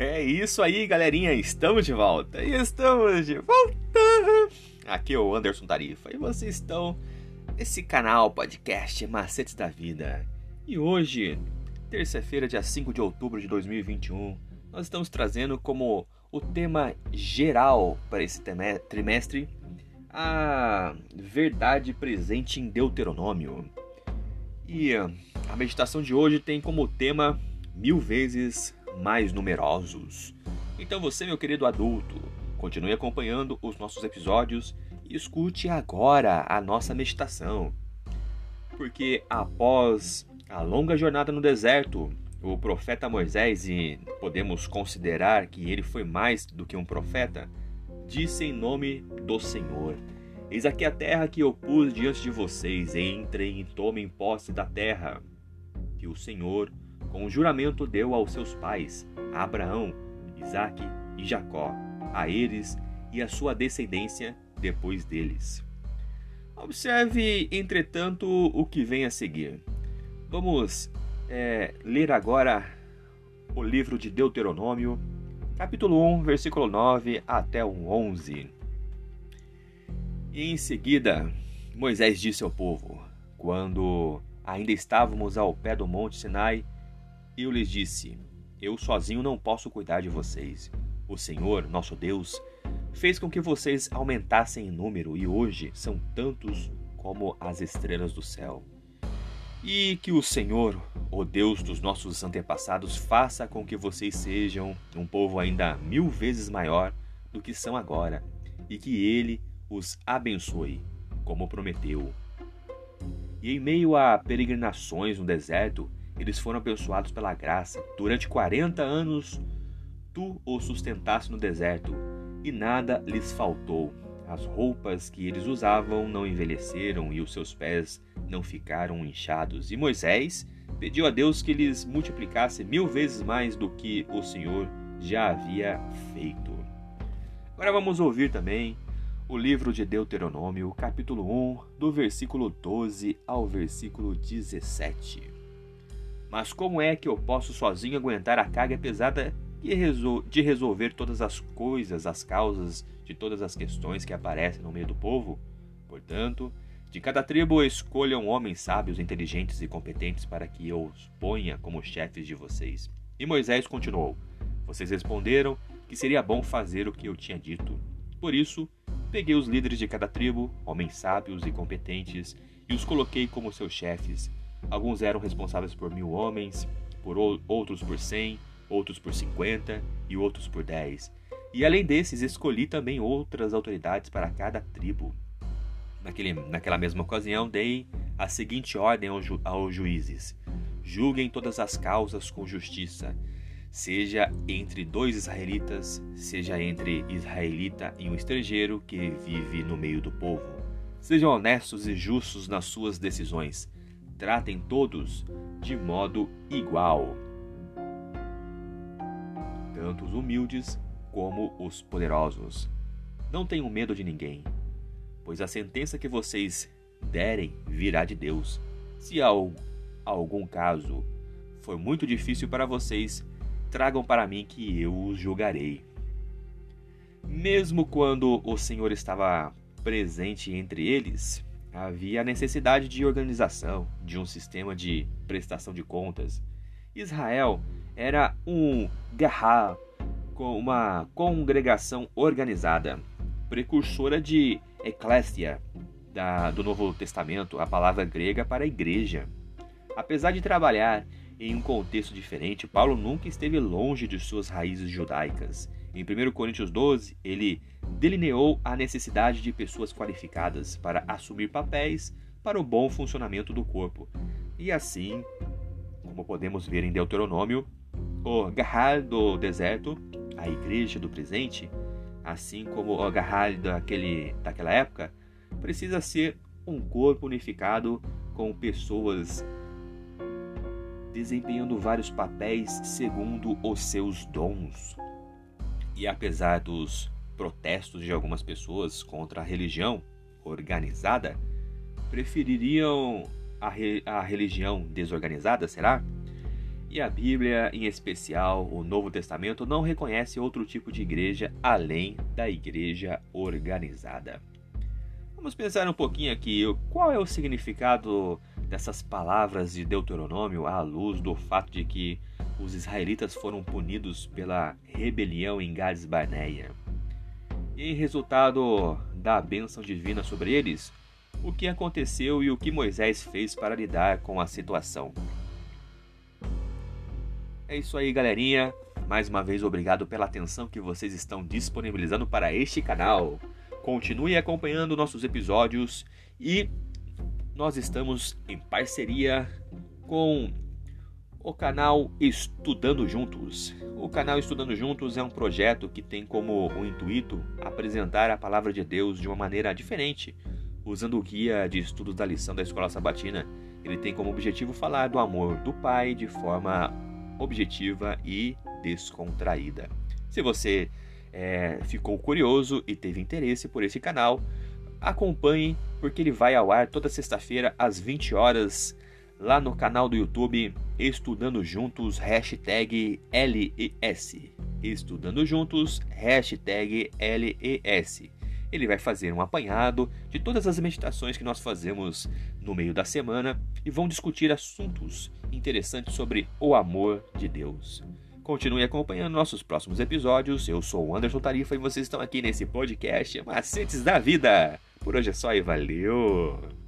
É isso aí, galerinha. Estamos de volta. Estamos de volta. Aqui é o Anderson Tarifa e vocês estão nesse canal podcast Macetes da Vida. E hoje, terça-feira, dia 5 de outubro de 2021, nós estamos trazendo como o tema geral para esse trimestre a verdade presente em Deuteronômio. E a meditação de hoje tem como tema mil vezes mais numerosos. Então você, meu querido adulto, continue acompanhando os nossos episódios e escute agora a nossa meditação. Porque após a longa jornada no deserto, o profeta Moisés, e podemos considerar que ele foi mais do que um profeta, disse em nome do Senhor: Eis aqui a terra que eu pus diante de vocês, entrem e tomem posse da terra, que o Senhor, com o juramento, deu aos seus pais, a Abraão, Isaque e Jacó, a eles e a sua descendência depois deles. Observe, entretanto, o que vem a seguir. Vamos é, ler agora o livro de Deuteronômio, capítulo 1, versículo 9 até o 11. E em seguida, Moisés disse ao povo: Quando ainda estávamos ao pé do monte Sinai, eu lhes disse: Eu sozinho não posso cuidar de vocês. O Senhor, nosso Deus, fez com que vocês aumentassem em número e hoje são tantos como as estrelas do céu. E que o Senhor, o Deus dos nossos antepassados, faça com que vocês sejam um povo ainda mil vezes maior do que são agora, e que Ele os abençoe, como prometeu. E em meio a peregrinações no deserto, eles foram abençoados pela graça. Durante quarenta anos, tu os sustentaste no deserto, e nada lhes faltou. As roupas que eles usavam não envelheceram e os seus pés não ficaram inchados. E Moisés pediu a Deus que lhes multiplicasse mil vezes mais do que o Senhor já havia feito. Agora vamos ouvir também o livro de Deuteronômio, capítulo 1, do versículo 12 ao versículo 17. Mas como é que eu posso sozinho aguentar a carga pesada de resolver todas as coisas, as causas de todas as questões que aparecem no meio do povo? Portanto, de cada tribo escolham homens sábios, inteligentes e competentes para que eu os ponha como chefes de vocês. E Moisés continuou: Vocês responderam que seria bom fazer o que eu tinha dito. Por isso, peguei os líderes de cada tribo, homens sábios e competentes, e os coloquei como seus chefes. Alguns eram responsáveis por mil homens, por outros por cem, outros por cinquenta e outros por dez. E além desses, escolhi também outras autoridades para cada tribo. Naquele, naquela mesma ocasião, dei a seguinte ordem aos, ju, aos juízes: julguem todas as causas com justiça, seja entre dois israelitas, seja entre israelita e um estrangeiro que vive no meio do povo. Sejam honestos e justos nas suas decisões. Tratem todos de modo igual, tanto os humildes como os poderosos. Não tenham medo de ninguém pois a sentença que vocês derem virá de Deus. Se há algum caso for muito difícil para vocês, tragam para mim que eu os julgarei. Mesmo quando o Senhor estava presente entre eles, havia a necessidade de organização, de um sistema de prestação de contas. Israel era um com uma congregação organizada, precursora de Ecclesia, da, do Novo Testamento, a palavra grega para igreja. Apesar de trabalhar em um contexto diferente, Paulo nunca esteve longe de suas raízes judaicas. Em 1 Coríntios 12, ele delineou a necessidade de pessoas qualificadas para assumir papéis para o bom funcionamento do corpo. E assim, como podemos ver em Deuteronômio, o Gahar do deserto, a igreja do presente, assim como o agarrar daquele, daquela época, precisa ser um corpo unificado com pessoas desempenhando vários papéis segundo os seus dons. E apesar dos protestos de algumas pessoas contra a religião organizada, prefeririam a, re, a religião desorganizada, será? E a Bíblia, em especial o Novo Testamento, não reconhece outro tipo de igreja além da igreja organizada. Vamos pensar um pouquinho aqui, qual é o significado dessas palavras de Deuteronômio à luz do fato de que os israelitas foram punidos pela rebelião em Gades Barneia. E em resultado da bênção divina sobre eles, o que aconteceu e o que Moisés fez para lidar com a situação. É isso aí, galerinha. Mais uma vez, obrigado pela atenção que vocês estão disponibilizando para este canal. Continue acompanhando nossos episódios e nós estamos em parceria com o canal Estudando Juntos. O canal Estudando Juntos é um projeto que tem como intuito apresentar a palavra de Deus de uma maneira diferente, usando o guia de estudos da lição da Escola Sabatina. Ele tem como objetivo falar do amor do Pai de forma objetiva e descontraída. Se você é, ficou curioso e teve interesse por esse canal, acompanhe porque ele vai ao ar toda sexta-feira às 20 horas lá no canal do YouTube Estudando Juntos, hashtag LES. Estudando Juntos, hashtag LES. Ele vai fazer um apanhado de todas as meditações que nós fazemos no meio da semana e vão discutir assuntos interessantes sobre o amor de Deus. Continue acompanhando nossos próximos episódios. Eu sou o Anderson Tarifa e vocês estão aqui nesse podcast Macetes da Vida. Por hoje é só e valeu!